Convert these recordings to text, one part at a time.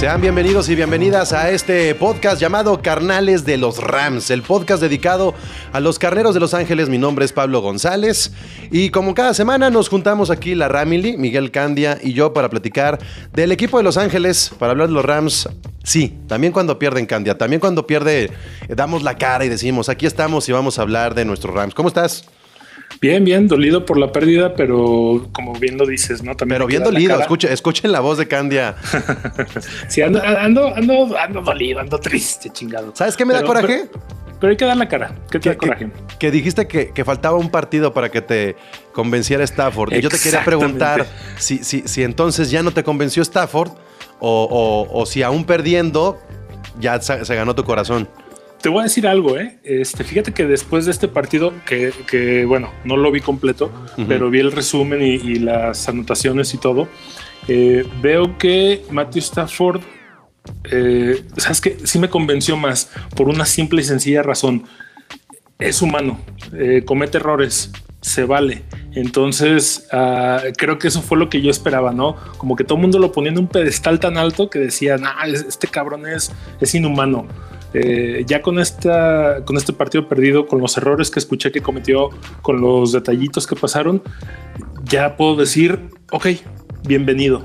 Sean bienvenidos y bienvenidas a este podcast llamado Carnales de los Rams, el podcast dedicado a los carneros de Los Ángeles. Mi nombre es Pablo González y como cada semana nos juntamos aquí la Ramily, Miguel Candia y yo para platicar del equipo de Los Ángeles, para hablar de los Rams. Sí, también cuando pierden Candia, también cuando pierde, eh, damos la cara y decimos, aquí estamos y vamos a hablar de nuestros Rams. ¿Cómo estás? Bien, bien, dolido por la pérdida, pero como bien lo dices, ¿no? También Pero bien dolido, escuchen, escuchen la voz de Candia. Sí, ando, ando, ando, ando dolido, ando triste, chingado. ¿Sabes qué me da coraje? Pero, pero hay que dar la cara. ¿Qué te que, da coraje? que- que dijiste que, que faltaba un partido para que te convenciera Stafford. Y yo te quería preguntar si, si, si entonces ya no te convenció Stafford o, o- o si aún perdiendo ya se, se ganó tu corazón. Te voy a decir algo, ¿eh? Este, fíjate que después de este partido, que, que, bueno, no lo vi completo, pero vi el resumen y, y las anotaciones y todo, eh, veo que Matthew Stafford, eh, sabes que sí me convenció más por una simple y sencilla razón. Es humano, eh, comete errores, se vale. Entonces, ah, creo que eso fue lo que yo esperaba, ¿no? Como que todo el mundo lo ponía en un pedestal tan alto que decían, ah, es- este cabrón es, es inhumano. Eh, ya con, esta, con este partido perdido, con los errores que escuché que cometió, con los detallitos que pasaron, ya puedo decir, ok, bienvenido.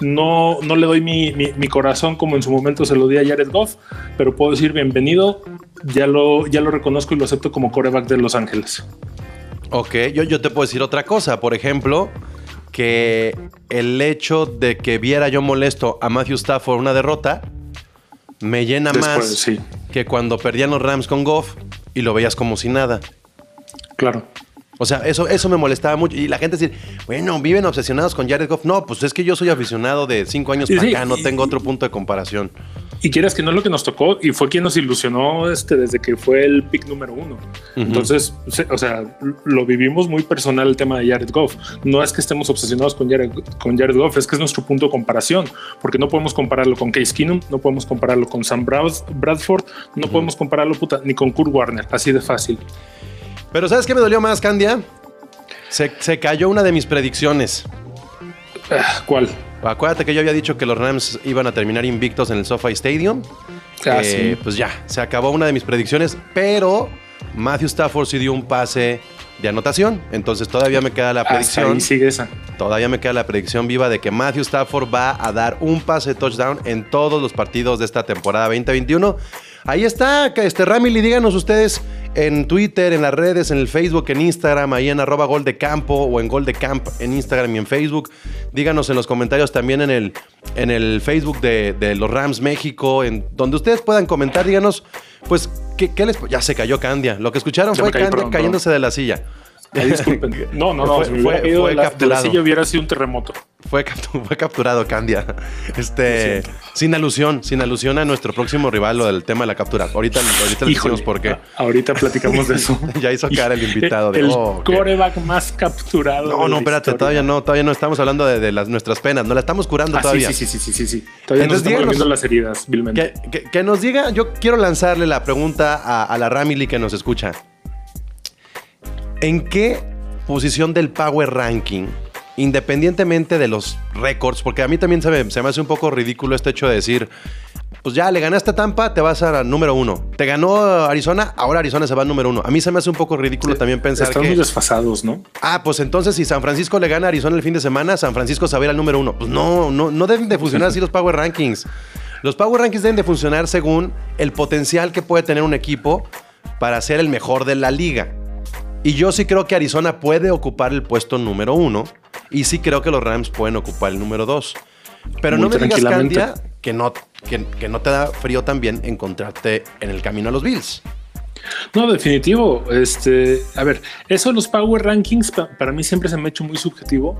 No, no le doy mi, mi- mi corazón como en su momento se lo di a Jared Goff, pero puedo decir bienvenido. Ya lo, ya lo reconozco y lo acepto como coreback de Los Ángeles. Ok, yo, yo te puedo decir otra cosa. Por ejemplo, que el hecho de que viera yo molesto a Matthew Stafford una derrota me llena Después, más sí. que cuando perdían los Rams con Goff y lo veías como si nada. Claro. O sea, eso, eso me molestaba mucho. Y la gente dice, bueno, viven obsesionados con Jared Goff. No, pues es que yo soy aficionado de cinco años Sí, para acá, no y- tengo otro punto de comparación. Y quieras que no es lo que nos tocó y fue quien nos ilusionó este, desde que fue el pick número uno. Entonces, o sea, lo vivimos muy personal el tema de Jared Goff. No es que estemos obsesionados con Jared, con Jared Goff, es que es nuestro punto de comparación, porque no podemos compararlo con Case Keenum, no podemos compararlo con Sam Brad- Bradford, no podemos compararlo puta, ni con Kurt Warner, así de fácil. Pero ¿sabes qué me dolió más, Candia? Se, se cayó una de mis predicciones. ¿Cuál? Acuérdate que yo había dicho que los Rams iban a terminar invictos en el SoFi Stadium. Ah, Eh, sí. Pues ya, se acabó una de mis predicciones, pero Matthew Stafford sí dio un pase de anotación. Entonces todavía me queda la Hasta predicción. ahí sigue esa. Todavía me queda la predicción viva de que Matthew Stafford va a dar un pase de touchdown en todos los partidos de esta temporada 2021. Ahí está, este Ramily, díganos ustedes en Twitter, en las redes, en el Facebook, en Instagram, ahí en arroba gol de campo o en gol de camp en Instagram y en Facebook. Díganos en los comentarios también en el, en el Facebook de, de los Rams México, en donde ustedes puedan comentar, díganos, pues, ¿qué, qué les... Ya se cayó Candia. Lo que escucharon fue Candia cayéndose de la silla. Ay, disculpen. No, no, no. Fue- si fue- de la, de la capturado. silla hubiera sido un terremoto. Fue, captu- fue capturado Candia. Este, sin alusión, sin alusión a nuestro próximo rival o del tema de la captura. Ahorita, ahorita le decimos por qué. Ahorita platicamos de eso. Ya hizo cara el invitado de, el "Oh, ok". coreback más capturado. No, no, espérate, historia. todavía no, todavía no estamos hablando de, de las, nuestras penas, no la estamos curando Ah, todavía. sí, sí, sí, sí, sí, sí. Todavía Entonces, nos estamos díganos- las heridas, vilmente. Que, que- que nos diga, yo quiero lanzarle la pregunta a, a la Ramily que nos escucha. ¿En qué posición del Power Ranking, independientemente de los récords, porque a mí también se me, se me hace un poco ridículo este hecho de decir, pues ya le ganaste a Tampa, te vas a número uno. Te ganó Arizona, ahora Arizona se va al número uno. A mí se me hace un poco ridículo también pensar Están que. muy desfasados, ¿no? Ah, pues entonces si San Francisco le gana a Arizona el fin de semana, San Francisco se va a ir al número uno. Pues no, no, no deben de funcionar así los Power Rankings. Los Power Rankings deben de funcionar según el potencial que puede tener un equipo para ser el mejor de la liga. Y yo sí creo que Arizona puede ocupar el puesto número uno. Y sí creo que los Rams pueden ocupar el número dos. Pero Muy no me digas. Candia, que no, que, que no te da frío también encontrarte en el camino a los Bills. No, definitivo. Este, a ver, eso de los Power Rankings pa- para mí siempre se me ha hecho muy subjetivo.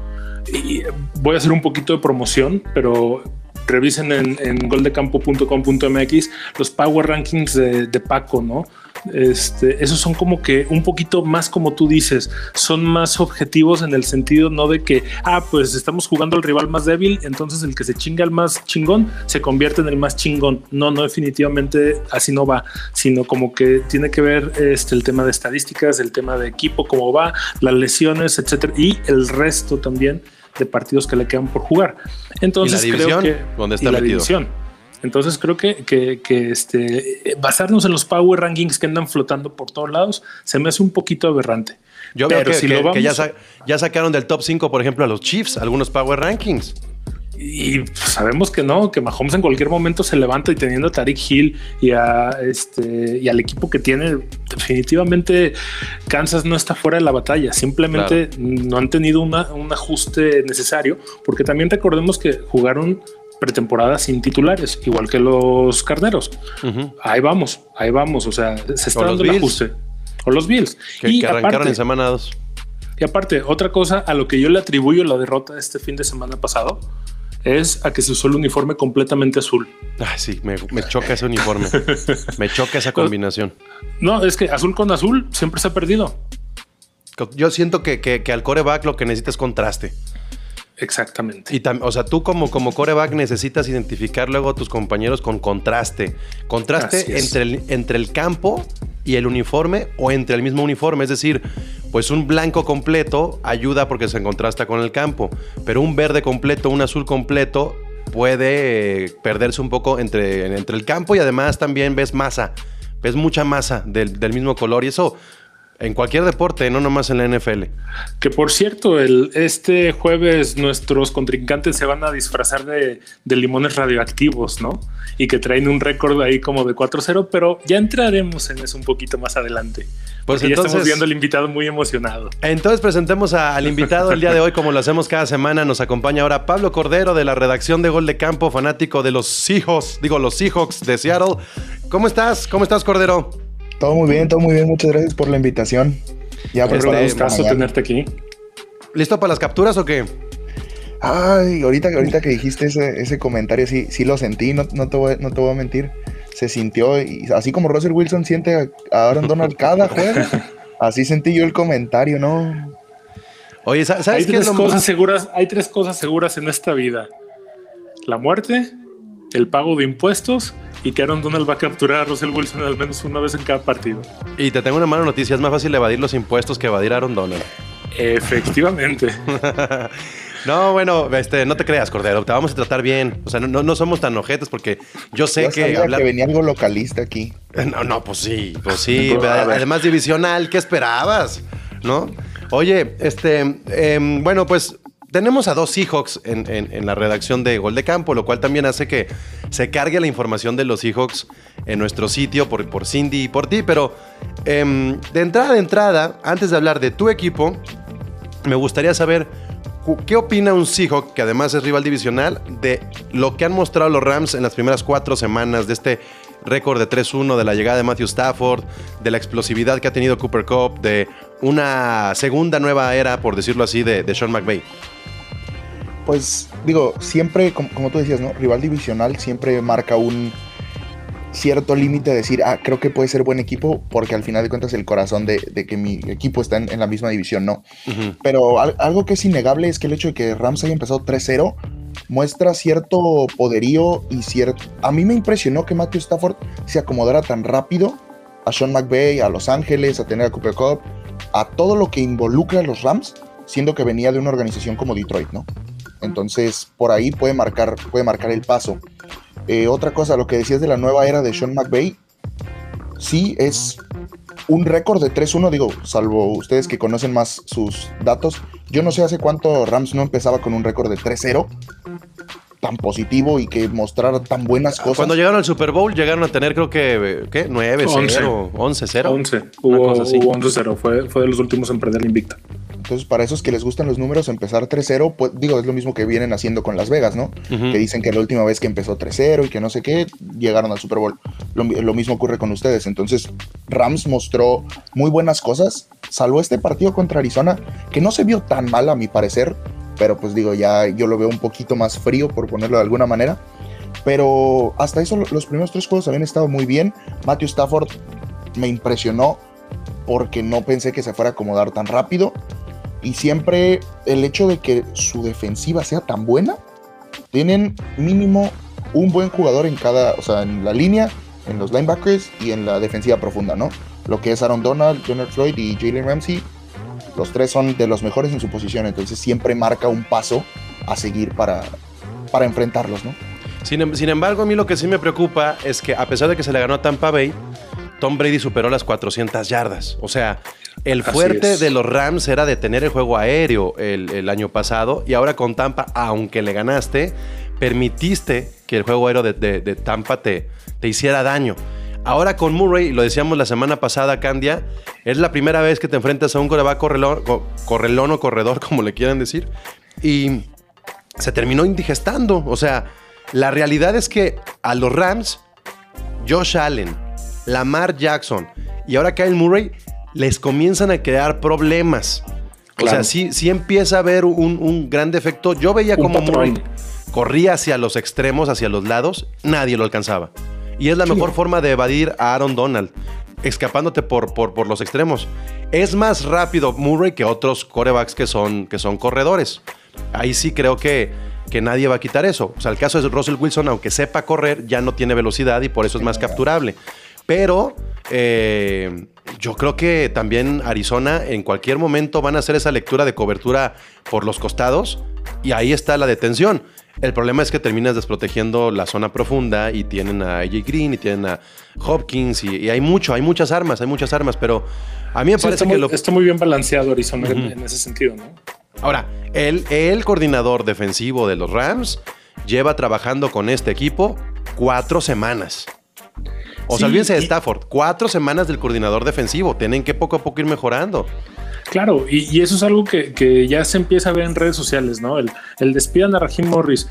Y voy a hacer un poquito de promoción, pero revisen en, en goldecampo.com.mx los Power Rankings de, de Paco, ¿no? Este, esos son como que un poquito más como tú dices, son más objetivos en el sentido no de que, ah, pues estamos jugando al rival más débil, entonces el que se chinga al más chingón se convierte en el más chingón. No, no, definitivamente así no va, sino como que tiene que ver este, el tema de estadísticas, el tema de equipo, cómo va, las lesiones, etcétera, y el resto también de partidos que le quedan por jugar. Entonces ¿Y la división? creo que ¿Dónde está y la metido? división. Entonces creo que, que, que, este, basarnos en los power rankings que andan flotando por todos lados se me hace un poquito aberrante. Yo veo Pero que, si lo vamos ya, a- sa- ya sacaron del top 5, por ejemplo, a los Chiefs, algunos Power Rankings. Y sabemos que no, que Mahomes en cualquier momento se levanta y teniendo a Tariq Hill y, a este, y al equipo que tiene, definitivamente Kansas no está fuera de la batalla. Simplemente no han tenido una- un ajuste necesario, porque también recordemos que jugaron pretemporada sin titulares, igual que los carneros. Ahí vamos, ahí vamos. O sea, se está dando el ajuste. O los Bills. Que, y, que arrancaron aparte, en semana 2. y aparte, otra cosa a lo que yo le atribuyo la derrota de este fin de semana pasado es a que se usó el uniforme completamente azul. Ay, sí, me, me choca ese uniforme. me choca esa combinación. No, es que azul con azul siempre se ha perdido. Yo siento que, que, que al coreback lo que necesita es contraste. Exactamente. Y tam- o sea, tú como, como coreback necesitas identificar luego a tus compañeros con contraste. Contraste entre el, entre el campo y el uniforme o entre el mismo uniforme. Es decir, pues un blanco completo ayuda porque se contrasta con el campo. Pero un verde completo, un azul completo puede eh, perderse un poco entre, entre el campo y además también ves masa. Ves mucha masa del, del mismo color y eso en cualquier deporte, no nomás en la NFL. Que por cierto, el, este jueves nuestros contrincantes se van a disfrazar de, de limones radioactivos, ¿no? Y que traen un récord ahí como de 4-0, pero ya entraremos en eso un poquito más adelante. Pues ya estamos viendo al invitado muy emocionado. Entonces presentemos a- al invitado el día de hoy, como lo hacemos cada semana. Nos acompaña ahora Pablo Cordero de la redacción de Gol de Campo, fanático de los Seahawks, digo los Seahawks de Seattle. ¿Cómo estás? ¿Cómo estás, Cordero? Todo muy bien, todo muy bien. Muchas gracias por la invitación. Ya Este, gustazo mañana. tenerte aquí. ¿Listo para las capturas o qué? Ay, ahorita, ahorita que dijiste ese, ese comentario, sí, sí lo sentí, no, no, te voy, no te voy a mentir. Se sintió, y así como Russell Wilson siente a, Aaron Donald cada juego, así sentí yo el comentario, ¿no? Oye, ¿sa- Hay ¿sabes qué es lo cosas seguras, hay tres cosas seguras en esta vida: la muerte, el pago de impuestos y que Aaron Donald va a capturar a Russell Wilson al menos una vez en cada partido. Y te tengo una mala noticia, es más fácil evadir los impuestos que evadir a Aaron Donald. Efectivamente. No, bueno, este, no te creas, Cordero, te vamos a tratar bien. O sea, no, no- no somos tan ojetes porque yo sé Yo que sabía hablar... que venía algo localista aquí. No, no, pues sí, pues sí. Además, divisional, ¿qué esperabas? ¿No? Oye, este, em, bueno, pues tenemos a dos Seahawks en, la redacción de Gol de Campo, lo cual también hace que se cargue la información de los Seahawks en nuestro sitio por, Cindy y por ti. Pero em, de entrada de entrada, antes de hablar de tu equipo, me gustaría saber qué opina un Seahawk, que además es rival divisional, de lo que han mostrado los Rams en las primeras cuatro semanas de este récord de 3-1, de la llegada de Matthew Stafford, de la explosividad que ha tenido Cooper Cup, de una segunda nueva era, por decirlo así, de, de Sean McVay. Pues digo, siempre, como, como tú decías, ¿no? Rival divisional siempre marca un cierto límite de decir, ah, creo que puede ser buen equipo, porque al final de cuentas el corazón de, de que mi equipo está en, en la misma división, ¿no? Pero al- algo que es innegable es que el hecho de que Rams haya empezado 3-0 muestra cierto poderío y cierto... A mí me impresionó que Matthew Stafford se acomodara tan rápido a Sean McVay, a Los Ángeles, a tener a Cooper Cup, a todo lo que involucra a los Rams, siendo que venía de una organización como Detroit, ¿no? Entonces, por ahí puede marcar, puede marcar el paso. Eh, otra cosa, lo que decías de la nueva era de Sean McVay, sí es un récord de 3-1, digo, salvo ustedes que conocen más sus datos. Yo no sé hace cuánto Rams no empezaba con un récord de 3-0 tan positivo y que mostrara tan buenas cosas. Cuando llegaron al Super Bowl llegaron a tener creo que ¿qué? 9 0, 11 0. 11. Hubo, 11 0, fue, fue de los últimos en perder invicta. Entonces, para esos que les gustan los números, empezar 3-0, pues digo, es lo mismo que vienen haciendo con Las Vegas, ¿no? Que dicen que la última vez que empezó 3-0 y que no sé qué, llegaron al Super Bowl. Lo, lo, mismo ocurre con ustedes. Entonces, Rams mostró muy buenas cosas, salvo este partido contra Arizona, que no se vio tan mal a mi parecer, pero pues digo, ya yo lo veo un poquito más frío, por ponerlo de alguna manera. Pero hasta eso, los primeros tres juegos habían estado muy bien. Matthew Stafford me impresionó porque no pensé que se fuera a acomodar tan rápido y siempre el hecho de que su defensiva sea tan buena, tienen mínimo un buen jugador en cada, o sea, en la línea, en los linebackers y en la defensiva profunda, ¿no? Lo que es Aaron Donald, Leonard Floyd y Jalen Ramsey, los tres son de los mejores en su posición, entonces siempre marca un paso a seguir para, para enfrentarlos, ¿no? Sin, em, sin embargo, a mí lo que sí me preocupa es que a pesar de que se le ganó a Tampa Bay, Tom Brady superó las 400 yardas. O sea, el fuerte de los Rams era detener el juego aéreo el, año pasado y ahora con Tampa, aunque le ganaste, permitiste que el juego aéreo de, Tampa te, te, hiciera daño. Ahora con Murray, lo decíamos la semana pasada, Candia, es la primera vez que te enfrentas a un coreback correlón, correlón o corredor, como le quieran decir, y se terminó indigestando. O sea, la realidad es que a los Rams, Josh Allen, Lamar Jackson y ahora Kyle Murray les comienzan a crear problemas. O sea, sí, sí empieza a haber un, gran defecto. Yo veía como Murray corría hacia los extremos, hacia los lados, nadie lo alcanzaba. Y es la mejor forma de evadir a Aaron Donald, escapándote por, por, por, los extremos. Es más rápido Murray que otros corebacks que son, que son corredores. Ahí sí creo que, que nadie va a quitar eso. O sea, el caso es Russell Wilson, aunque sepa correr, ya no tiene velocidad y por eso es más capturable. Pero eh, yo creo que también Arizona en cualquier momento van a hacer esa lectura de cobertura por los costados y ahí está la detención. El problema es que terminas desprotegiendo la zona profunda y tienen a AJ Green y tienen a Hopkins y, hay mucho, hay muchas armas, hay muchas armas, pero a mí me parece que lo... Está muy bien balanceado Arizona en ese sentido, ¿no? Ahora, el, el coordinador defensivo de los Rams lleva trabajando con este equipo cuatro semanas. O sea, olvídense de Stafford. Cuatro semanas del coordinador defensivo. Tienen que poco a poco ir mejorando. Claro, y, eso es algo que, ya se empieza a ver en redes sociales, ¿no? El, el despidan a Raheem Morris.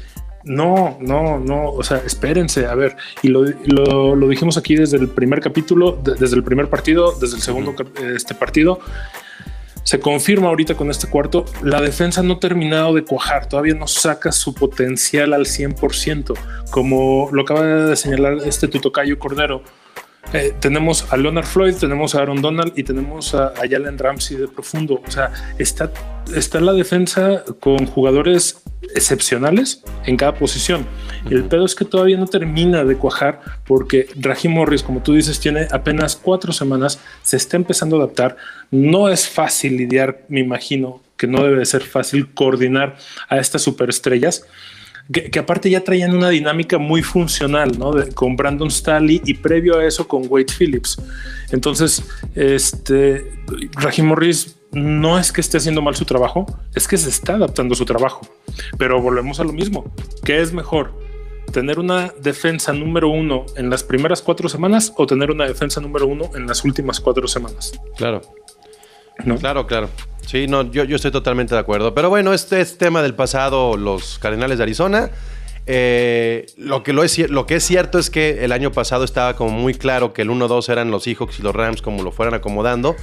No, no, no, o sea, espérense, a ver, y lo, dijimos aquí desde el primer capítulo, desde el primer partido, desde el segundo este partido, se confirma ahorita con este cuarto, la defensa no ha terminado de cuajar, todavía no saca su potencial al 100%, como lo acaba de señalar este tutocayo Cordero. Eh, tenemos a Leonard Floyd, tenemos a Aaron Donald y tenemos a, a Jalen Ramsey de profundo. O sea, está, está la defensa con jugadores excepcionales en cada posición. El pedo es que todavía no termina de cuajar porque Raheem Morris, como tú dices, tiene apenas cuatro semanas, se está empezando a adaptar. No es fácil lidiar, me imagino que no debe ser fácil coordinar a estas superestrellas. Que, aparte ya traían una dinámica muy funcional, ¿no? con Brandon Staley y previo a eso con Wade Phillips. Entonces, este, Raheem Morris no es que esté haciendo mal su trabajo, es que se está adaptando a su trabajo. Pero volvemos a lo mismo. ¿Qué es mejor? ¿Tener una defensa número uno en las primeras cuatro semanas o tener una defensa número uno en las últimas cuatro semanas? Claro. ¿No? Claro, claro. Sí, no, yo, yo estoy totalmente de acuerdo. Pero bueno, este es tema del pasado, los Cardenales de Arizona. Eh, lo, que lo, es, lo que es cierto es que el año pasado estaba como muy claro que el 1-2 eran los Seahawks y los Rams como lo fueran acomodando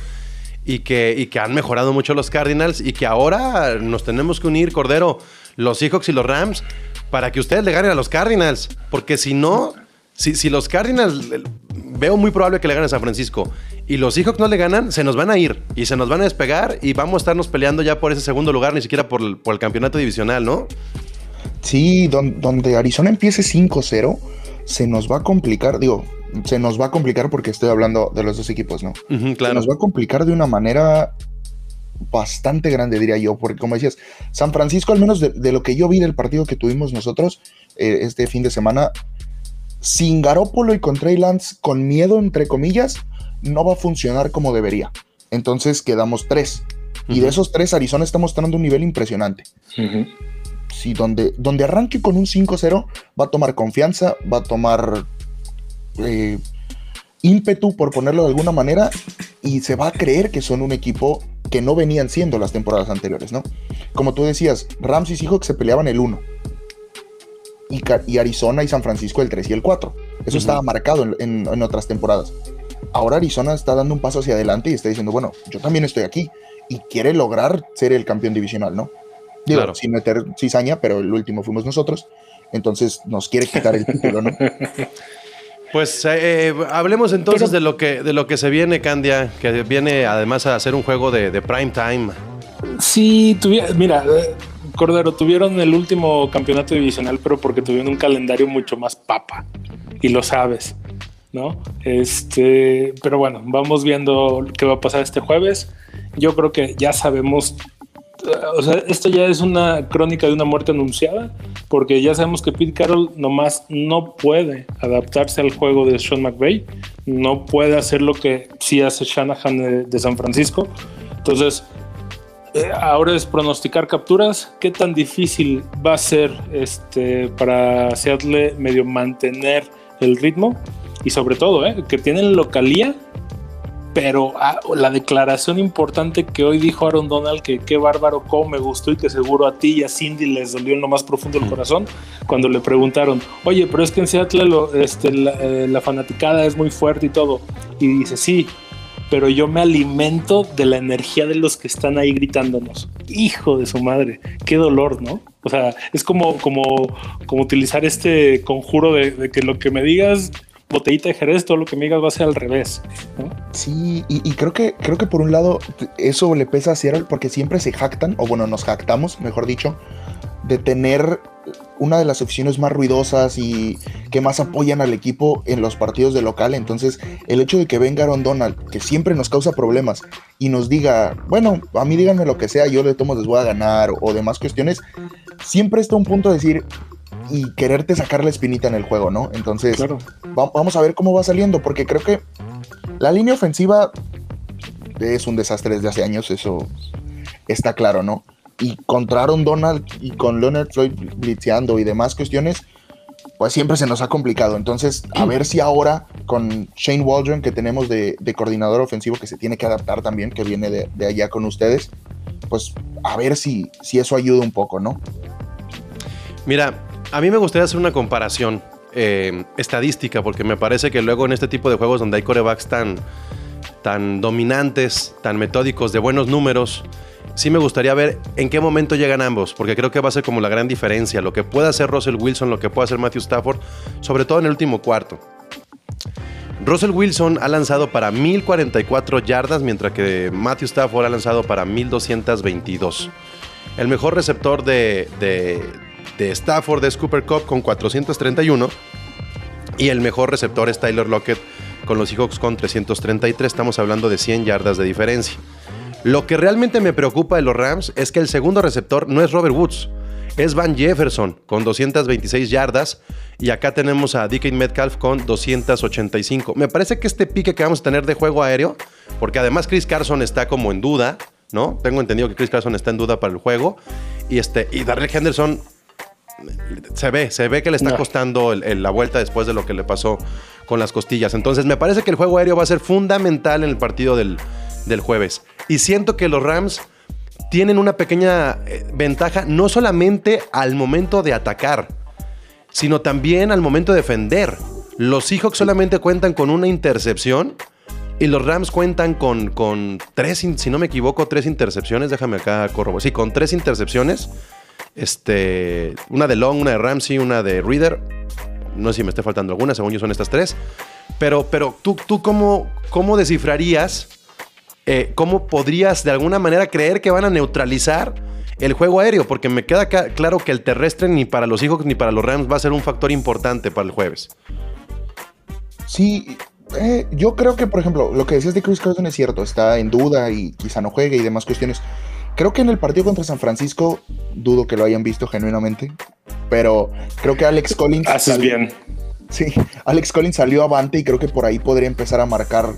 y que, y que han mejorado mucho los Cardinals y que ahora nos tenemos que unir, Cordero, los Seahawks y los Rams, para que ustedes le ganen a los Cardinals. Porque si no, si, si los Cardinals, veo muy probable que le ganen a San Francisco y los Seahawks no le ganan, se nos van a ir y se nos van a despegar y vamos a estarnos peleando ya por ese segundo lugar, ni siquiera por el, por el campeonato divisional, ¿no? Sí, donde Arizona empiece 5-0, se nos va a complicar, digo, se nos va a complicar porque estoy hablando de los dos equipos, ¿no? claro. Se nos va a complicar de una manera bastante grande, diría yo, porque como decías, San Francisco, al menos de, lo que yo vi del partido que tuvimos nosotros eh, este fin de semana, sin Garópolo y con Trey Lance con miedo, entre comillas, no va a funcionar como debería. Entonces quedamos tres. Y de esos tres, Arizona está mostrando un nivel impresionante. Sí, donde, donde arranque con un 5-0, va a tomar confianza, va a tomar eh, ímpetu, por ponerlo de alguna manera, y se va a creer que son un equipo que no venían siendo las temporadas anteriores, ¿no? Como tú decías, Rams y Seahawks se peleaban el 1. Y, Arizona y San Francisco el 3 y el 4. Eso estaba marcado en, otras temporadas. Ahora Arizona está dando un paso hacia adelante y está diciendo, bueno, yo también estoy aquí. Y quiere lograr ser el campeón divisional, ¿no? Digo, sin meter cizaña, pero el último fuimos nosotros. Entonces nos quiere quitar el título, ¿no? Pues eh, hablemos entonces de, lo que, de lo que se viene, Candia, que viene además a hacer un juego de, prime time. Sí, mira, eh, Cordero, tuvieron el último campeonato divisional, pero porque tuvieron un calendario mucho más papa, y lo sabes, ¿no? Este, pero bueno, vamos viendo qué va a pasar este jueves. Yo creo que ya sabemos o sea, esto ya es una crónica de una muerte anunciada, porque ya sabemos que Pete Carroll nomás no puede adaptarse al juego de Sean McVay, no puede hacer lo que sí hace Shanahan de, San Francisco. Entonces, eh, ahora es pronosticar capturas. ¿Qué tan difícil va a ser este, para Seattle medio mantener el ritmo? Y sobre todo, eh, que tienen localía pero ah, la declaración importante que hoy dijo Aaron Donald, que qué bárbaro, cómo me gustó y que seguro a ti y a Cindy les dolió en lo más profundo del corazón, cuando le preguntaron, oye, pero es que en Seattle este, eh, la, fanaticada es muy fuerte y todo. Y dice, sí, pero yo me alimento de la energía de los que están ahí gritándonos. Hijo de su madre, qué dolor, ¿no? O sea, es como, como, como utilizar este conjuro de que lo que me digas botellita de Jerez, todo lo que me digas va a ser al revés. Sí, y, creo, que, creo que por un lado eso le pesa a Seattle porque siempre se jactan, o bueno, nos jactamos, mejor dicho, de tener una de las opciones más ruidosas y que más apoyan al equipo en los partidos de local. Entonces, el hecho de que venga Aaron Donald, que siempre nos causa problemas, y nos diga, bueno, a mí díganme lo que sea, yo de tomo les voy a ganar, o demás cuestiones, siempre está un punto de decir, y quererte sacar la espinita en el juego, ¿no? Entonces, vamos a ver cómo va saliendo, porque creo que la línea ofensiva es un desastre desde hace años, eso está claro, ¿no? Y contra Aaron Donald y con Leonard Floyd blitzeando y demás cuestiones, pues siempre se nos ha complicado. Entonces, a ver si ahora con Shane Waldron, que tenemos de, coordinador ofensivo, que se tiene que adaptar también, que viene de, de allá con ustedes, pues a ver si, si eso ayuda un poco, ¿no? Mira, a mí me gustaría hacer una comparación eh, estadística, porque me parece que luego en este tipo de juegos donde hay corebacks tan, tan dominantes, tan metódicos, de buenos números, sí me gustaría ver en qué momento llegan ambos, porque creo que va a ser como la gran diferencia, lo que puede hacer Russell Wilson, lo que puede hacer Matthew Stafford, sobre todo en el último cuarto. Russell Wilson ha lanzado para 1044 yardas, mientras que Matthew Stafford ha lanzado para 1222. El mejor receptor de Stafford es Cooper Cup con 431 y el mejor receptor es Tyler Lockett con los Seahawks con 333. Estamos hablando de 100 yardas de diferencia. Lo que realmente me preocupa de los Rams es que el segundo receptor no es Robert Woods, es Van Jefferson con 226 yardas y acá tenemos a DK Metcalf con 285. Me parece que este pique que vamos a tener de juego aéreo, porque además Chris Carson está como en duda, ¿no? Tengo entendido que Chris Carson está en duda para el juego y este y Darrell Henderson se ve, se ve que le está costando la vuelta después de lo que le pasó con las costillas. Entonces me parece que el juego aéreo va a ser fundamental en el partido del, jueves. Y siento que los Rams tienen una pequeña eh, ventaja no solamente al momento de atacar, sino también al momento de defender. Los Seahawks solamente cuentan con una intercepción y los Rams cuentan con, con tres, si no me equivoco, tres intercepciones. Déjame acá corroborar. Sí, con tres intercepciones. Este, una de Long, una de Ramsey, una de Reader. No sé si me esté faltando alguna, según yo son estas tres. Pero, pero tú, tú cómo, cómo descifrarías, eh, cómo podrías de alguna manera creer que van a neutralizar el juego aéreo, porque me queda claro que el terrestre ni para los hijos ni para los Rams va a ser un factor importante para el jueves. Sí, eh, yo creo que, por ejemplo, lo que decías de Chris Carson es cierto, está en duda y quizá no juegue y demás cuestiones. Creo que en el partido contra San Francisco, dudo que lo hayan visto genuinamente, pero creo que Alex Collins. Haces bien. Sí, Alex Collins salió avante y creo que por ahí podría empezar a marcar,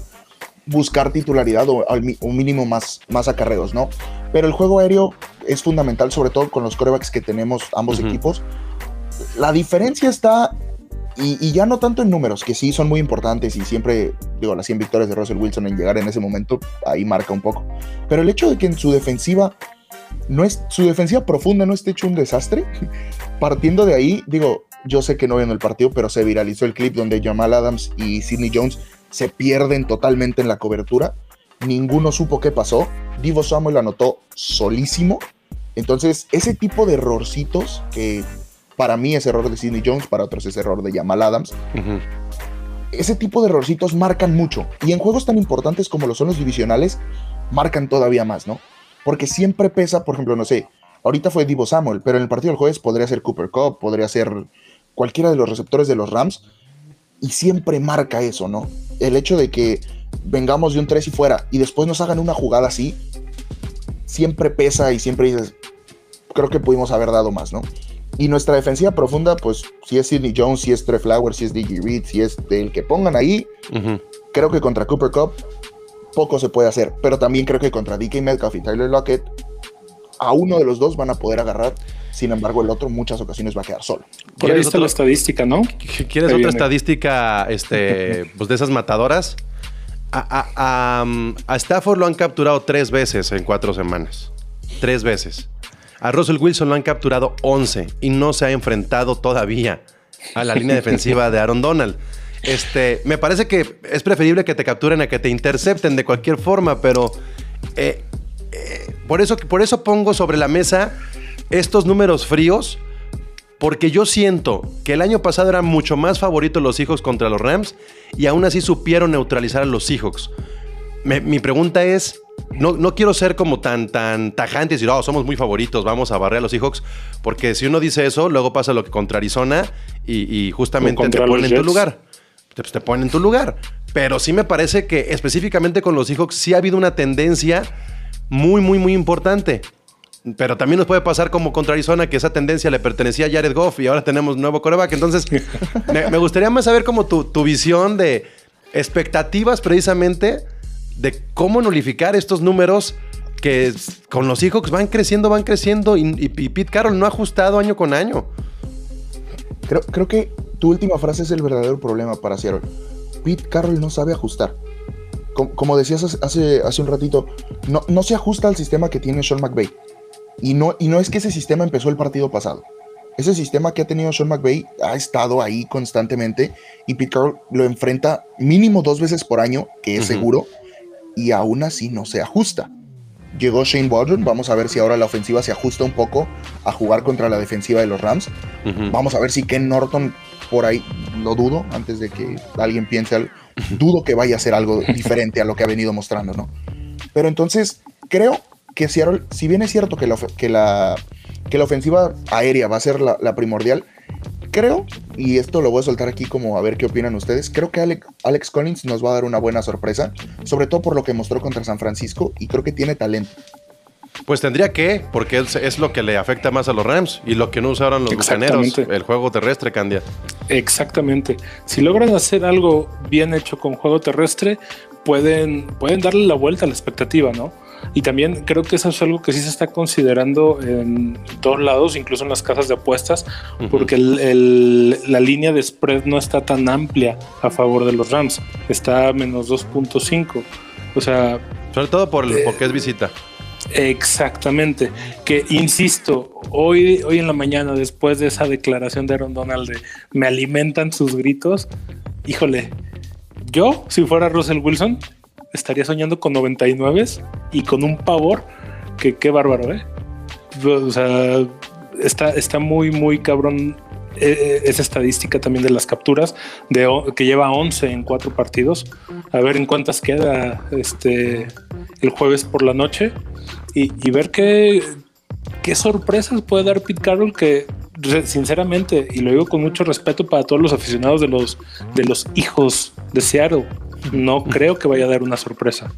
buscar titularidad o un mínimo más, más acarreos, ¿no? Pero el juego aéreo es fundamental, sobre todo con los corebacks que tenemos ambos Ujú. equipos. La diferencia está, y, y ya no tanto en números, que sí son muy importantes y siempre, digo, las 100 victorias de Russell Wilson en llegar en ese momento, ahí marca un poco. Pero el hecho de que en su defensiva, no es, su defensiva profunda no esté hecho un desastre, partiendo de ahí, digo, yo sé que no vieron el partido, pero se viralizó el clip donde Jamal Adams y Sidney Jones se pierden totalmente en la cobertura. Ninguno supo qué pasó. Divo Samuel anotó solísimo. Entonces, ese tipo de errorcitos que para mí es error de Sidney Jones, para otros es error de Jamal Adams, ese tipo de errorcitos marcan mucho. Y en juegos tan importantes como lo son los divisionales, marcan todavía más, ¿no? Porque siempre pesa, por ejemplo, no sé, ahorita fue Divo Samuel, pero en el partido del jueves podría ser Cooper Cup, podría ser cualquiera de los receptores de los Rams, y siempre marca eso, ¿no? El hecho de que vengamos de un 3 y fuera y después nos hagan una jugada así, siempre pesa y siempre dices, creo que pudimos haber dado más, ¿no? Y nuestra defensiva profunda, pues si es Sidney Jones, si es Trey Flowers, si es DJ Reed, si es del que pongan ahí, creo que contra Cooper Cup poco se puede hacer. Pero también creo que contra DK Metcalf y Tyler Lockett, a uno de los dos van a poder agarrar. Sin embargo, el otro muchas ocasiones va a quedar solo. Por ahí ¿Quieres está la estadística, ¿no? ¿Quieres otra estadística este, pues de esas matadoras? A, a- a, a Stafford lo han capturado tres veces en cuatro semanas. Tres veces. A Russell Wilson lo han capturado 11 y no se ha enfrentado todavía a la línea defensiva de Aaron Donald. Este, me parece que es preferible que te capturen a que te intercepten de cualquier forma, pero eh, eh, por, eso, por eso pongo sobre la mesa estos números fríos porque yo siento que el año pasado eran mucho más favoritos los Seahawks contra los Rams y aún así supieron neutralizar a los Seahawks. Mi pregunta es, no, no quiero ser como tan, tan tajante y decir, oh, somos muy favoritos, vamos a barrer a los Seahawks, porque si uno dice eso, luego pasa lo que contra Arizona y, y justamente te ponen en tu lugar. Te, pues, te ponen en tu lugar. Pero sí me parece que específicamente con los Seahawks sí ha habido una tendencia muy, muy, muy importante. Pero también nos puede pasar como contra Arizona, que esa tendencia le pertenecía a Jared Goff y ahora tenemos nuevo coreback. Entonces, me, me gustaría más saber como tu, tu visión de expectativas precisamente de cómo nulificar estos números que con los Seahawks van creciendo, van creciendo y, y- y Pete Carroll no ha ajustado año con año. Creo, creo que tu última frase es el verdadero problema para Seattle. Pete Carroll no sabe ajustar. Com- Como, decías hace- hace, un ratito, no, no se ajusta al sistema que tiene Sean McVay. Y no, y no es que ese sistema empezó el partido pasado. Ese sistema que ha tenido Sean McVay ha estado ahí constantemente y Pete Carroll lo enfrenta mínimo dos veces por año, que es seguro, y aún así no se ajusta. Llegó Shane Waldron, vamos a ver si ahora la ofensiva se ajusta un poco a jugar contra la defensiva de los Rams. Vamos a ver si Ken Norton por ahí, lo dudo, antes de que alguien piense algo, dudo que vaya a ser algo diferente a lo que ha venido mostrando, ¿no? Pero entonces, creo que Seattle, si bien es cierto que la, que la, que la ofensiva aérea va a ser la, la primordial, creo, y esto lo voy a soltar aquí como a ver qué opinan ustedes, creo que Alec- Alex Collins nos va a dar una buena sorpresa, sobre todo por lo que mostró contra San Francisco, y creo que tiene talento. Pues tendría que, porque es, es lo que le afecta más a los Rams y lo que no usaron los bucaneros, Exactamente. el juego terrestre, Candia. Exactamente. Si logran hacer algo bien hecho con juego terrestre, pueden, pueden darle la vuelta a la expectativa, ¿no? Y también creo que eso es algo que sí se está considerando en todos lados, incluso en las casas de apuestas, porque el- el- la línea de spread no está tan amplia a favor de los Rams. Está a menos 2.5. O sea, Sobre todo por, Eh, porque es visita. Exactamente. Que insisto, hoy, hoy en la mañana, después de esa declaración de Aaron Donald de me alimentan sus gritos, híjole, yo, si fuera Russell Wilson, estaría soñando con 99 y con un pavor que qué bárbaro, ¿eh? O sea, está, está muy, muy cabrón eh, esa estadística también de las capturas de que lleva 11 en cuatro partidos. A ver en cuántas queda este el jueves por la noche y, y ver qué, qué sorpresas puede dar Pete Carroll que sinceramente y lo digo con mucho respeto para todos los aficionados de los de los hijos de Seattle no creo que vaya a dar una sorpresa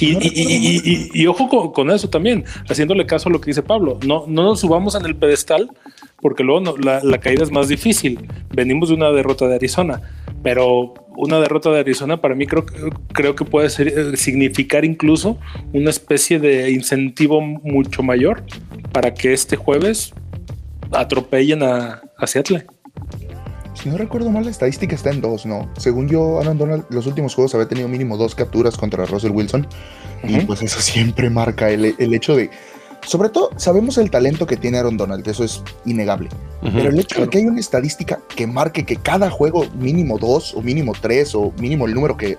Y, ojo con, eso también, haciéndole caso a lo que dice Pablo. No, no nos subamos en el pedestal porque luego no- la, caída es más difícil. Venimos de una derrota de Arizona, pero una derrota de Arizona para mí creo, creo que puede ser- eh, significar incluso una especie de incentivo mucho mayor para que este jueves atropellen a, a Seattle. Si no recuerdo mal, la estadística está en dos, ¿no? Según yo, Aaron Donald, los últimos juegos había tenido mínimo dos capturas contra Russell Wilson. Y Ujú. pues eso siempre marca el, el hecho de. Sobre todo, sabemos el talento que tiene Aaron Donald, eso es innegable. Pero el hecho de que hay una estadística que marque que cada juego mínimo dos, o mínimo tres, o mínimo el número que.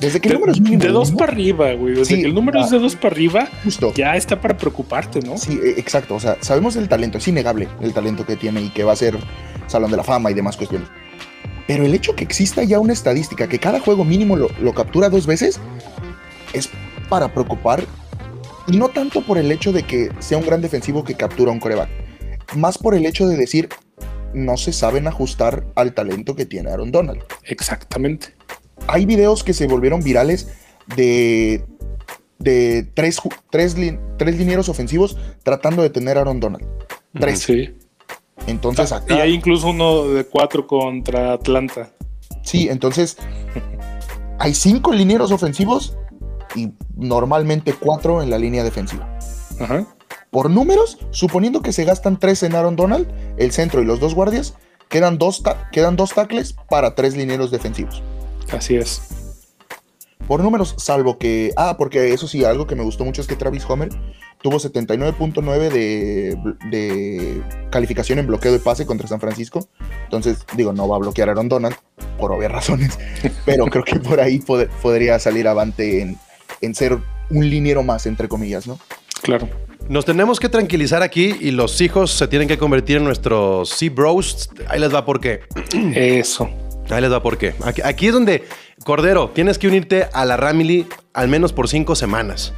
Desde que el De, número es mínimo. de dos para arriba, güey. Desde Sí, que el número ah. es de dos para arriba, Justo. ya está para preocuparte, ¿no? Sí, eh, exacto. O sea, sabemos el talento, es innegable el talento que tiene y que va a ser Salón de la Fama y demás cuestiones. Pero el hecho que exista ya una estadística que cada juego mínimo lo, lo captura dos veces es para preocupar. Y no tanto por el hecho de que sea un gran defensivo que captura un coreback, más por el hecho de decir no se saben ajustar al talento que tiene Aaron Donald. Exactamente. Hay videos que se volvieron virales de, de tres, tres, tres linieros ofensivos tratando de tener a Aaron Donald. Tres. Sí. Entonces Y acá. hay incluso uno de cuatro contra Atlanta. Sí, entonces. Hay cinco linieros ofensivos y normalmente cuatro en la línea defensiva. Ajá. Por números, suponiendo que se gastan tres en Aaron Donald, el centro y los dos guardias, quedan dos, quedan dos tackles para tres linieros defensivos. Así es. Por números, salvo que. Ah, porque eso sí, algo que me gustó mucho es que Travis Homer tuvo 79.9 de, de calificación en bloqueo de pase contra San Francisco. Entonces, digo, no va a bloquear a Aaron Donald, por obvias razones. Pero creo que por ahí pod- podría salir avante en, en ser un liniero más, entre comillas, ¿no? Claro. Nos tenemos que tranquilizar aquí y los hijos se tienen que convertir en nuestros Sea Bros. Ahí les va por qué. Eso. Ahí les va por qué. Aquí, aquí es donde, Cordero, tienes que unirte a la Ramily al menos por cinco semanas.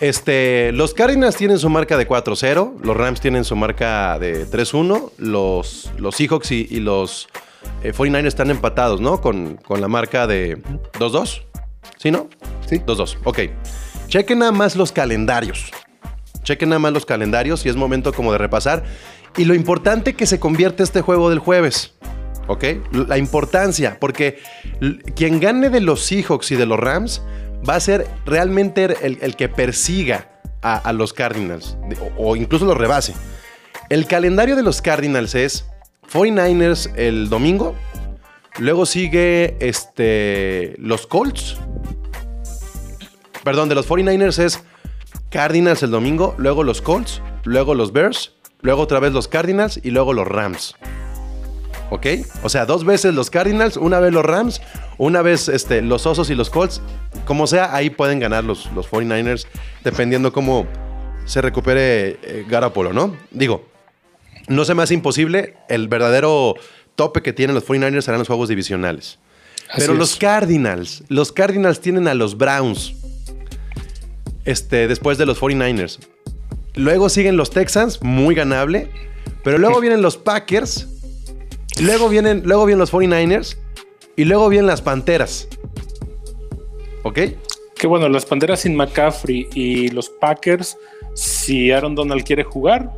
Este, los Cardinals tienen su marca de 4-0, los Rams tienen su marca de 3-1, los, los Seahawks y, y los eh, 49ers están empatados, ¿no? Con, con la marca de 2-2. ¿Sí, no? Sí. 2-2. Ok. Chequen nada más los calendarios. Chequen nada más los calendarios y es momento como de repasar. Y lo importante que se convierte este juego del jueves. ¿Ok? La importancia, porque quien gane de los Seahawks y de los Rams va a ser realmente el, que persiga a, los Cardinals o, o incluso los rebase. El calendario de los Cardinals es 49ers el domingo, luego sigue este, los Colts. Perdón, de los 49ers es Cardinals el domingo, luego los Colts, luego los Bears, luego otra vez los Cardinals y luego los Rams. ¿Ok? O sea, dos veces los Cardinals, una vez los Rams, una vez este, los Osos y los Colts. Como sea, ahí pueden ganar los, los 49ers, dependiendo cómo se recupere eh, Garapolo, ¿no? Digo, no se me hace imposible. El verdadero tope que tienen los 49ers serán los juegos divisionales. Así Pero es. los Cardinals, los Cardinals tienen a los Browns. Este, después de los 49ers. Luego siguen los Texans, muy ganable. Pero luego vienen los Packers. Luego vienen, luego vienen los 49ers. Y luego vienen las Panteras. ¿Ok? Que bueno, las Panteras sin McCaffrey y los Packers, si Aaron Donald quiere jugar,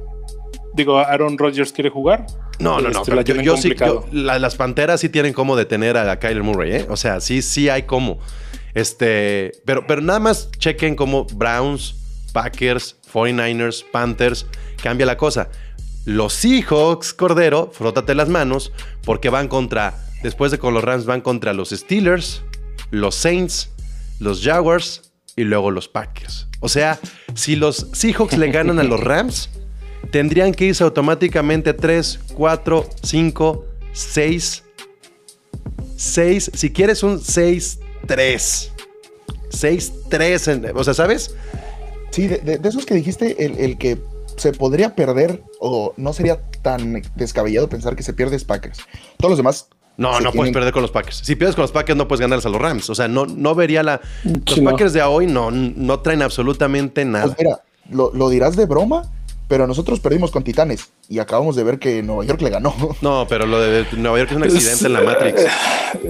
digo, Aaron Rodgers quiere jugar. No, no, no. este, la yo, sí, yo- la- las Panteras sí tienen cómo detener a Kyler Murray, ¿eh? O sea, sí, sí hay cómo. Este, pero, pero nada más chequen cómo Browns, Packers, 49ers, Panthers, cambia la cosa. Los Seahawks, Cordero, frótate las manos, porque van contra, después de con los Rams, van contra los Steelers, los Saints, los Jaguars y luego los Packers. O sea, si los Seahawks le ganan a los Rams, tendrían que irse automáticamente 3, 4, 5, 6. 6. Si quieres un 6, 3. 6, 3. en- O sea, ¿sabes? Sí, de, de- de esos que dijiste, el, el que se podría perder o no sería tan descabellado pensar que se pierde es Packers. Todos los demás. No, no puedes perder con los Packers. Si pierdes con los Packers, no puedes ganarles a los Rams. O sea, no, no vería la. Los Sí, no. Packers de hoy no, no traen absolutamente nada. Pues mira, lo, lo dirás de broma, pero nosotros perdimos con Titanes y acabamos de ver que Nueva York le ganó. No, pero lo de Nueva York es un accidente en la Matrix.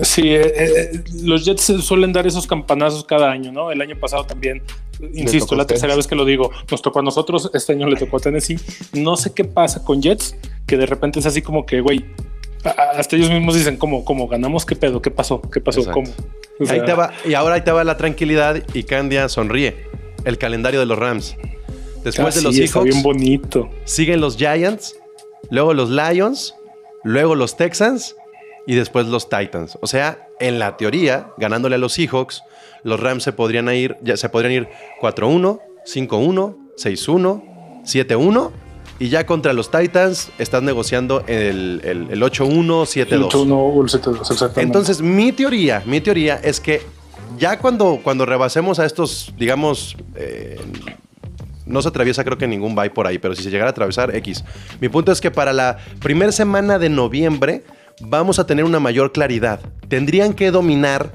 Sí, eh, eh, los Jets suelen dar esos campanazos cada año, ¿no? El año pasado también, insisto, la tercera vez que lo digo, nos tocó a nosotros, este año le tocó a Tennessee. No sé qué pasa con Jets, que de repente es así como que, güey, hasta ellos mismos dicen, ¿cómo, cómo ganamos? ¿Qué pedo? ¿Qué pasó? ¿Qué pasó? Exacto. ¿Cómo? O sea, Ahí te va, y ahora ahí te va la tranquilidad y Candia sonríe. El calendario de los Rams. Después ah, de los sí, está Seahawks, bien bonito. siguen los Giants, luego los Lions, luego los Texans y después los Titans. O sea, en la teoría, ganándole a los Seahawks, los Rams se podrían ir, ya se podrían ir 4-1, 5-1, 6-1, 7-1 y ya contra los Titans están negociando el, el, el 8-1, 7-2. El 8-1 o el 7-2, exactamente. Entonces, mi teoría, mi teoría es que ya cuando, cuando rebasemos a estos, digamos, eh, no se atraviesa creo que ningún bye por ahí, pero si se llegara a atravesar, X. Mi punto es que para la primera semana de noviembre vamos a tener una mayor claridad. Tendrían que dominar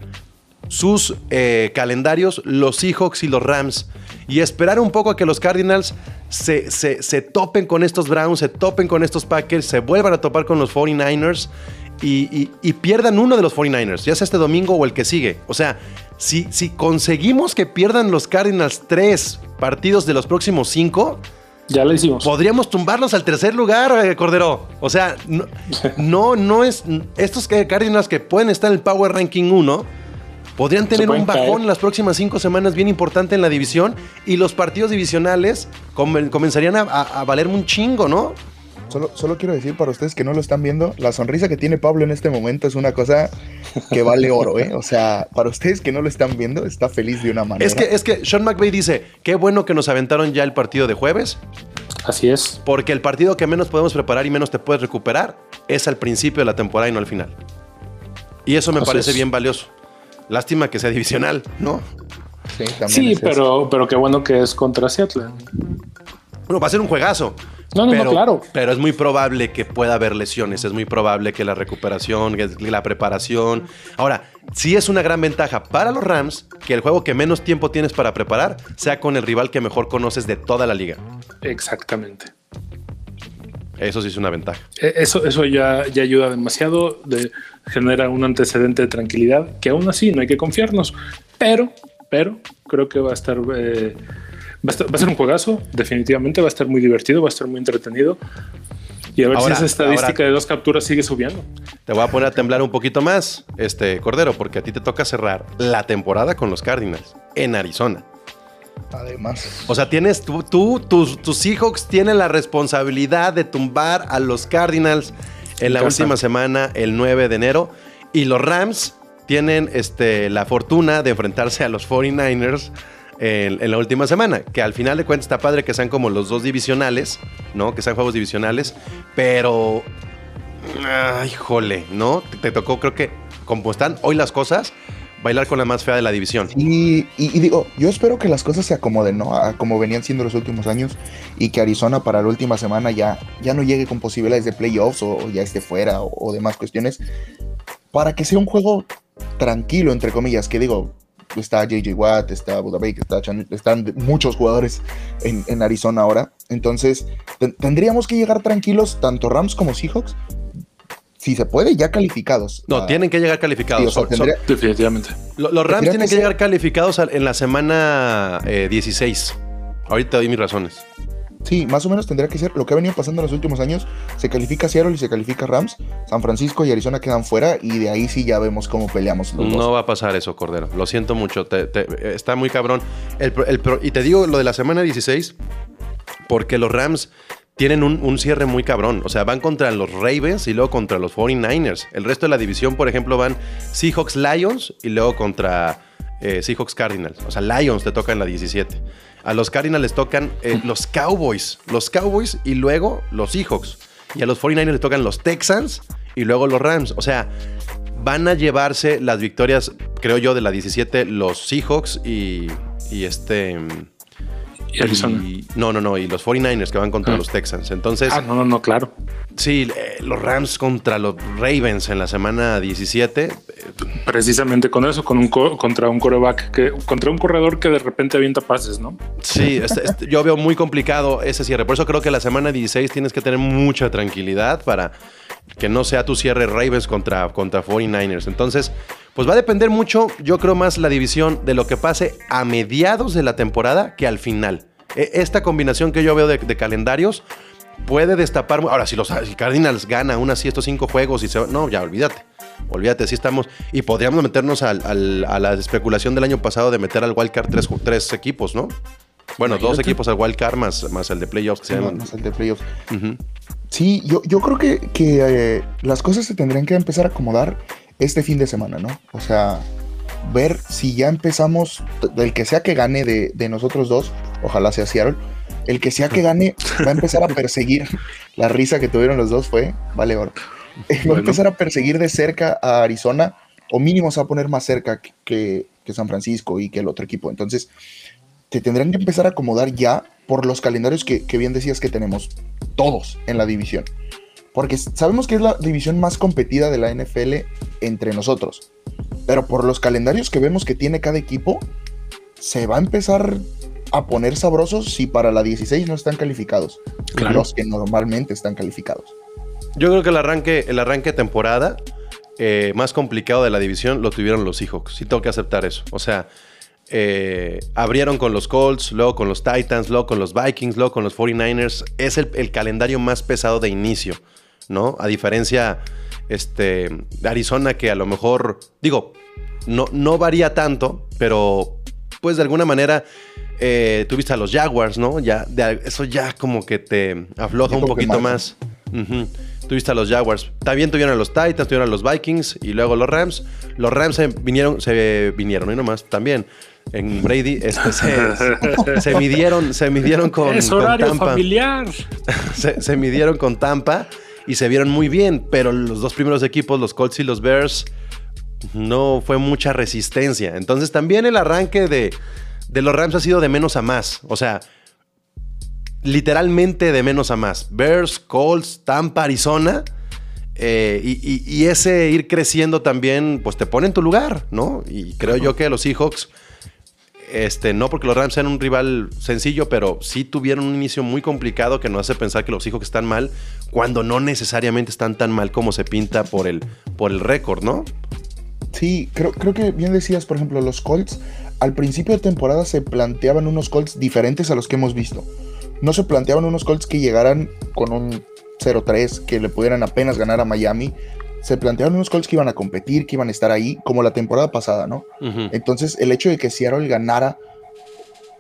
sus eh, calendarios los Seahawks y los Rams y esperar un poco a que los Cardinals se, se- se topen con estos Browns, se topen con estos Packers, se vuelvan a topar con los 49ers y, y- y pierdan uno de los 49ers, ya sea este domingo o el que sigue. O sea, si, si conseguimos que pierdan los Cardinals tres partidos de los próximos cinco, ya lo hicimos. podríamos tumbarlos al tercer lugar, eh, Cordero. O sea, no, no, no es. Estos Cardinals que pueden estar en el Power Ranking 1 podrían tener un bajón caer. en las próximas cinco semanas bien importante en la división y los partidos divisionales comen- comenzarían a, a- a valer un chingo, ¿no? Solo, solo quiero decir para ustedes que no lo están viendo, la sonrisa que tiene Pablo en este momento es una cosa que vale oro, ¿eh? O sea, para ustedes que no lo están viendo, está feliz de una manera. Es que, es que Sean McVay dice: Qué bueno que nos aventaron ya el partido de jueves, Así es. porque el partido que menos podemos preparar y menos te puedes recuperar es al principio de la temporada y no al final. Y eso me Así parece es. bien valioso. Lástima que sea divisional, ¿no? Sí, también Sí, es eso. pero, pero qué bueno que es contra Seattle. Bueno, va a ser un juegazo. No, no, claro. Pero es muy probable que pueda haber lesiones, es muy probable que la recuperación, que la preparación. Ahora, sí es una gran ventaja para los Rams que el juego que menos tiempo tienes para preparar sea con el rival que mejor conoces de toda la liga. Exactamente. Eso sí es una ventaja. E- Eso, eso ya, ya ayuda demasiado, de, genera un antecedente de tranquilidad, que aún así no hay que confiarnos, pero, pero creo que va a estar, eh, va, a estar- va a ser un juegazo, definitivamente va a estar muy divertido, va a estar muy entretenido. Y a ver Ahora- si esa estadística ahora- de dos capturas sigue subiendo. Te voy a poner a temblar un poquito más, este Cordero, porque a ti te toca cerrar la temporada con los Cardinals en Arizona. Además, O sea, tienes tú, tú tus, tus Seahawks tienen la responsabilidad de tumbar a los Cardinals en la última semana, el 9 de enero, y los Rams tienen este, la fortuna de enfrentarse a los 49ers en, en la última semana, que al final de cuentas está padre que sean como los dos divisionales, ¿no? Que sean juegos divisionales, pero... Ay, híjole, ¿no? Te, te tocó, creo que, como están hoy las cosas, bailar con la más fea de la división. y, digo, yo espero que las cosas se acomoden, ¿no? Como venían siendo los últimos años y que Arizona para la última semana ya, ya no llegue con posibilidades de playoffs o, o ya esté fuera o, o demás cuestiones, para que sea un juego tranquilo, entre comillas, que digo, está JJ Watt, está Buda está están muchos jugadores en, en Arizona ahora, entonces ten- tendríamos que llegar tranquilos, tanto Rams como Seahawks, si se puede, ya calificados. No, Ah, tienen que llegar sí, calificados. o sea, Son- tendría- Definitivamente. Lo- Los Rams tienen que llegar calificados al- en la semana eh, 16. Ahorita doy mis razones. Sí, más o menos tendría que ser lo que ha venido pasando en los últimos años. Se califica Seattle y se califica Rams. San Francisco y Arizona quedan fuera y de ahí sí ya vemos cómo peleamos los No dos. va a pasar eso, Cordero. Lo siento mucho. te- te- está muy cabrón. El el y te digo lo de la semana 16 porque los Rams tienen un, un cierre muy cabrón. O sea, van contra los Ravens y luego contra los 49ers. El resto de la división, por ejemplo, van Seahawks Lions y luego contra eh, Seahawks Cardinals. O sea, Lions te toca en la 17. A los Cardinals les tocan eh, los Cowboys. Los Cowboys y luego los Seahawks. Y a los 49ers les tocan los Texans y luego los Rams. O sea, van a llevarse las victorias, creo yo, de la 17, los Seahawks y, y este. Y Arizona. y- no, no, no, y los 49ers que van contra Ah. los Texans. Entonces, Ah, no, no, no, claro. sí, eh, los Rams contra los Ravens en la semana 17. Precisamente con eso, con un co- contra un coreback que contra un corredor que de repente avienta pases, ¿no? Sí, este- este- yo veo muy complicado ese cierre. Por eso creo que la semana 16 tienes que tener mucha tranquilidad para que no sea tu cierre Ravens contra, contra 49ers. Entonces, pues va a depender mucho, yo creo más la división de lo que pase a mediados de la temporada que al final. E- Esta combinación que yo veo de, de calendarios puede destapar. Ahora, si los si Cardinals gana aún así estos cinco juegos y se No, ya olvídate. Olvídate, sí estamos. Y podríamos meternos al- al- a la especulación del año pasado de meter al wildcard tres, tres equipos, ¿no? Bueno, dos equipos al wildcard más, más el de playoffs que se Sí, llaman. más el de playoffs. Sí, yo, yo creo que, que, eh, las cosas se tendrían que empezar a acomodar este fin de semana, ¿no? O sea, ver si ya empezamos, del que sea que gane de, de nosotros dos, ojalá sea Seattle, el que sea que gane va a empezar a perseguir, la risa que tuvieron los dos fue, vale, oro, va a Bueno. empezar a perseguir de cerca a Arizona, o mínimo se va a poner más cerca que, que- que San Francisco y que el otro equipo. Entonces, te tendrán que empezar a acomodar ya por los calendarios que, que bien decías que tenemos todos en la división. Porque sabemos que es la división más competida de la NFL entre nosotros. Pero por los calendarios que vemos que tiene cada equipo, se va a empezar a poner sabrosos si para la 16 no están calificados. Claro. Los que normalmente están calificados. Yo creo que el arranque, el arranque de temporada eh, más complicado de la división lo tuvieron los Seahawks. Sí tengo que aceptar eso. O sea, eh, abrieron con los Colts, luego con los Titans, luego con los Vikings, luego con los 49ers. Es el, el calendario más pesado de inicio, ¿no? A diferencia este, de Arizona, que a lo mejor, digo, no, no varía tanto, pero pues de alguna manera eh, tuviste a los Jaguars, ¿no? Ya, de- eso ya como que te afloja un poquito más. Tuviste a los Jaguars. También tuvieron a los Titans, tuvieron a los Vikings y luego los Rams. Los Rams se vinieron, se vinieron, y nomás también. En Brady este, se, se- se midieron, se midieron con, es con horario Tampa. familiar. Se, se midieron con Tampa y se vieron muy bien, pero los dos primeros equipos, los Colts y los Bears, no fue mucha resistencia. Entonces también el arranque de, de los Rams ha sido de menos a más. O sea, literalmente de menos a más. Bears, Colts, Tampa, Arizona. eh, y, y- y ese ir creciendo también, pues te pone en tu lugar, ¿no? Y creo yo que los Seahawks, este, no porque los Rams sean un rival sencillo, pero sí tuvieron un inicio muy complicado que nos hace pensar que los Seahawks están mal, cuando no necesariamente están tan mal como se pinta por el, por el récord, ¿no? Sí, creo, creo que bien decías, por ejemplo, los Colts, al principio de temporada se planteaban unos Colts diferentes a los que hemos visto. No se planteaban unos Colts que llegaran con un 0-3, que le pudieran apenas ganar a Miami. Se planteaban unos Colts que iban a competir, que iban a estar ahí, como la temporada pasada, ¿no? Entonces, el hecho de que Seattle ganara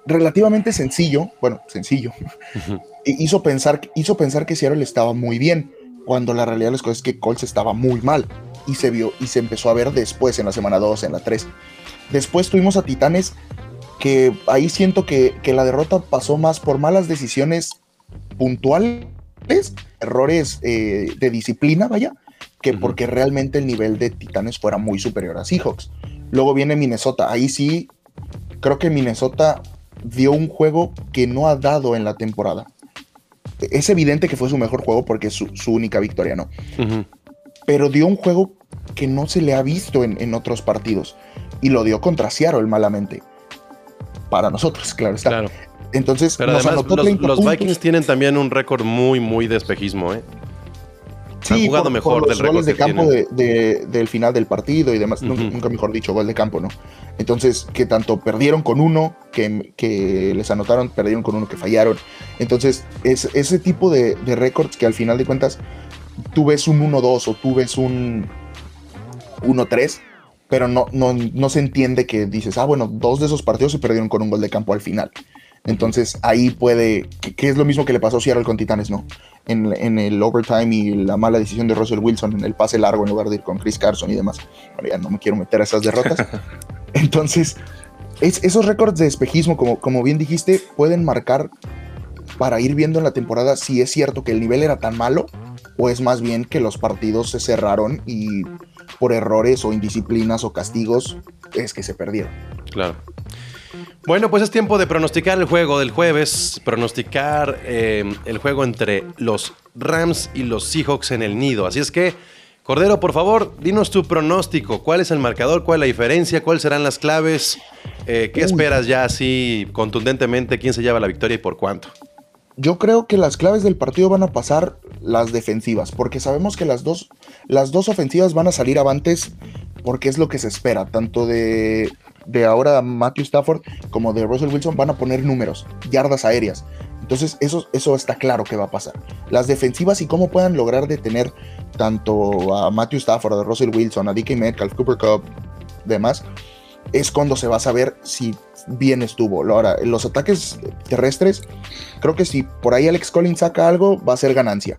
relativamente sencillo, bueno, sencillo, y hizo pensar, hizo pensar que Seattle estaba muy bien, cuando la realidad de las cosas es que Colts estaba muy mal, y se vio, y se empezó a ver después, en la semana 2, en la 3. Después tuvimos a Titanes, que ahí siento que, que la derrota pasó más por malas decisiones puntuales, errores eh, de disciplina, vaya, que porque realmente el nivel de Titanes fuera muy superior a Seahawks. Luego viene Minnesota, ahí sí, creo que Minnesota dio un juego que no ha dado en la temporada. Es evidente que fue su mejor juego porque es su, su única victoria, ¿no? Pero dio un juego que no se le ha visto en, en otros partidos. Y lo dio contra Seattle malamente. Para nosotros, claro está. Claro. Entonces, Pero nos además, anotó los, 30 los. Vikings tienen también un récord muy, muy de espejismo, ¿eh? Han jugado mejor los del goles de campo de- de- del final del partido y demás, nunca mejor dicho, gol de campo, ¿no? Entonces, que tanto perdieron con uno, que, que les anotaron, perdieron con uno que fallaron. Entonces, es ese tipo de, de récords que al final de cuentas tú ves un 1-2 o tú ves un 1-3, pero no, no, no se entiende que dices, ah, bueno, dos de esos partidos se perdieron con un gol de campo al final. Entonces ahí puede, que, que es lo mismo que le pasó a Seattle con Titanes, ¿no? En, en el overtime y la mala decisión de Russell Wilson en el pase largo en lugar de ir con Chris Carson y demás. Bueno, ya no me quiero meter a esas derrotas. Entonces, es- esos récords de espejismo, como, como bien dijiste, pueden marcar para ir viendo en la temporada si es cierto que el nivel era tan malo o es más bien que los partidos se cerraron y por errores o indisciplinas o castigos es que se perdieron. Claro. Bueno, pues es tiempo de pronosticar el juego del jueves, pronosticar eh, el juego entre los Rams y los Seahawks en el nido. Así es que, Cordero, por favor, dinos tu pronóstico. ¿Cuál es el marcador? ¿Cuál es la diferencia? ¿Cuáles serán las claves? Eh, ¿Qué esperas ya así contundentemente? ¿Quién se lleva la victoria y por cuánto? Yo creo que las claves del partido van a pasar las defensivas, porque sabemos que las dos, las dos ofensivas van a salir avantes porque es lo que se espera, tanto de, de ahora Matthew Stafford como de Russell Wilson van a poner números, yardas aéreas. Entonces eso, eso está claro que va a pasar. Las defensivas y cómo puedan lograr detener tanto a Matthew Stafford, a Russell Wilson, a DK Metcalf, Cooper Cup, demás, es cuando se va a saber si bien estuvo. Ahora, los ataques terrestres, creo que si por ahí Alex Collins saca algo, va a ser ganancia.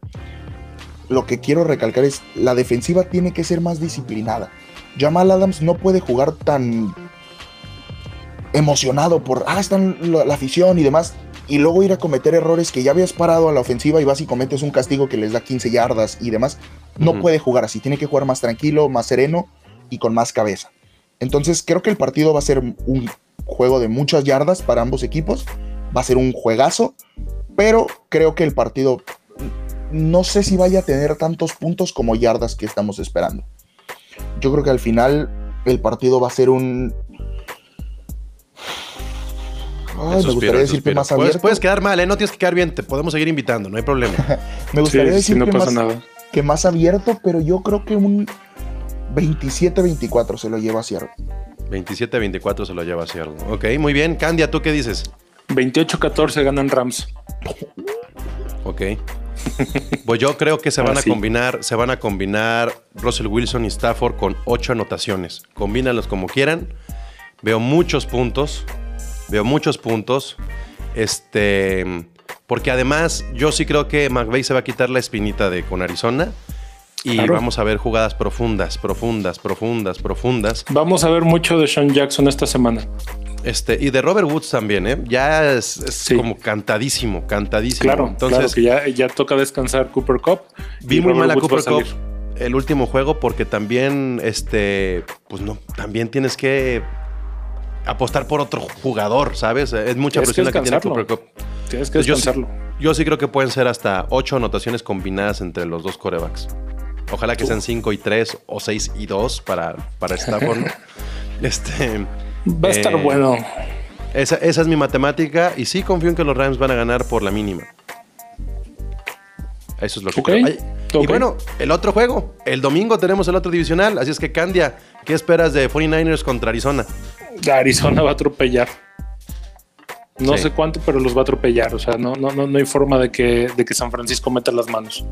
Lo que quiero recalcar es, la defensiva tiene que ser más disciplinada. Jamal Adams no puede jugar tan emocionado por, ah, están la, la afición y demás, y luego ir a cometer errores que ya habías parado a la ofensiva y vas y cometes un castigo que les da 15 yardas y demás. No puede jugar así, tiene que jugar más tranquilo, más sereno y con más cabeza. Entonces creo que el partido va a ser un juego de muchas yardas para ambos equipos, va a ser un juegazo, pero creo que el partido no sé si vaya a tener tantos puntos como yardas que estamos esperando. Yo creo que al final el partido va a ser un... Ay, me gustaría decir que suspiro. más Puedes, abierto. puedes quedar mal, ¿eh? No tienes que quedar bien. Te podemos seguir invitando, no hay problema. Me gustaría Sí, decir sí, no que, pasa más, nada. que más abierto, pero yo creo que un 27-24 se lo lleva a cierre. 27-24 se lo lleva Cierro. Ok, muy bien. Candia, ¿tú qué dices? 28-14 ganan Rams. Ok. Pues yo creo que se van a sí. combinar, se van a combinar Russell Wilson y Stafford con ocho anotaciones. Combínalos como quieran. Veo muchos puntos. Veo muchos puntos. Este. Porque además, yo sí creo que McVay se va a quitar la espinita de con Arizona. Y Claro. vamos a ver jugadas profundas, profundas, profundas, profundas. Vamos a ver mucho de Sean Jackson esta semana. Este, y de Robert Woods también, ¿eh? Ya es, es Sí. como cantadísimo, cantadísimo. Claro, Entonces, claro que ya, ya toca descansar Cooper Cup. Vi muy mal a Cooper Cup el último juego porque también, este, pues no, también tienes que apostar por otro jugador, ¿sabes? Es mucha Tienes que presión la que tiene. Cooper Cup. Tienes que Entonces, yo, sí, descansarlo. yo sí creo que pueden ser hasta ocho anotaciones combinadas entre los dos corebacks. Ojalá que sean 5 y 3 o 6 y 2 para, para Stafford. este, Va a estar eh, bueno. esa, esa es mi matemática y sí confío en que los Rams van a ganar por la mínima. Eso es lo que Ok, creo. Ay, Y bueno, el otro juego. El domingo tenemos el otro divisional. Así es que, Candia, ¿qué esperas de 49ers contra Arizona? Arizona va a atropellar. No Sí. sé cuánto, pero los va a atropellar. O sea, no, no, no, no hay forma de que, de que San Francisco meta las manos.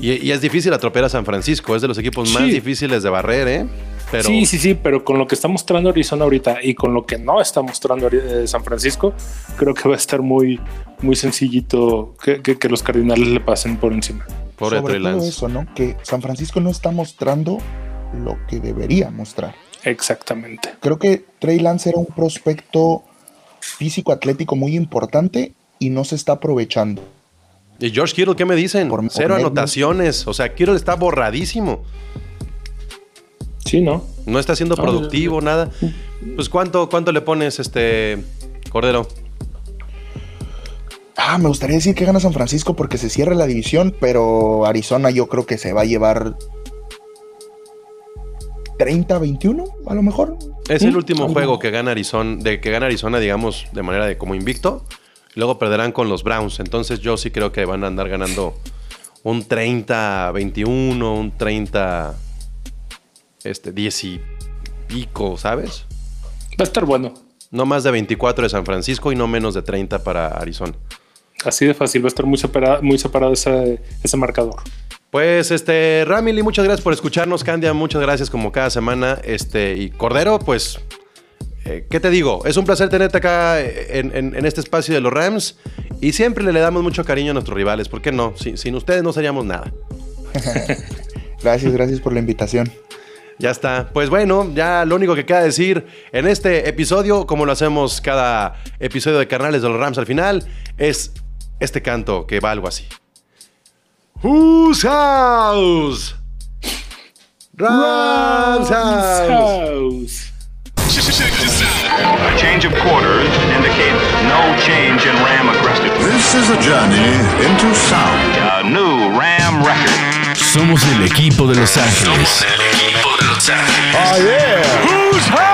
Y, y es difícil atropellar a San Francisco. Es de los equipos más difíciles de barrer, ¿eh? Pero Sí, sí, sí, pero con lo que está mostrando Arizona ahorita y con lo que no está mostrando eh, San Francisco, creo que va a estar muy, muy sencillito que, que- que los Cardinales le pasen por encima. pobre Sobre todo eso, ¿no? Que San Francisco no está mostrando lo que debería mostrar. Exactamente. Creo que Trey Lance era un prospecto físico atlético muy importante y no se está aprovechando. ¿Y George Kittle qué me dicen? Por- Cero anotaciones. O sea, Kittle está borradísimo. Sí, ¿no? No está siendo productivo, nada. Pues, ¿cuánto, cuánto le pones, este, Cordero? Ah, me gustaría decir que gana San Francisco porque se cierra la división, pero Arizona yo creo que se va a llevar 30-21 a lo mejor. Es el Mm, último algo. juego que gana Arizona, de que gana Arizona, digamos, de manera de como invicto. Luego perderán con los Browns. Entonces yo sí creo que van a andar ganando un 30-21, un 30 este 10 y pico, ¿sabes? Va a estar bueno. No más de 24 de San Francisco y no menos de 30 para Arizona. Así de fácil. Va a estar muy separado, muy separado ese, ese marcador. Pues este, Ramily, muchas gracias por escucharnos, Candia, muchas gracias como cada semana. Este, y Cordero, pues, eh, ¿qué te digo? Es un placer tenerte acá en, en- en este espacio de los Rams y siempre le damos mucho cariño a nuestros rivales, ¿por qué no? Sin, sin ustedes no seríamos nada. Gracias, gracias por la invitación. Ya está. Pues bueno, ya lo único que queda decir en este episodio, como lo hacemos cada episodio de Carnales de los Rams al final, es este canto que va algo así. Whose house? Rams house. House. A change of quarters indicates no change in Ram aggressiveness. This is a journey into sound. A new Ram record. Somos el equipo de Los Ángeles. El equipo de Los Ángeles. Oh, yeah. Whose house?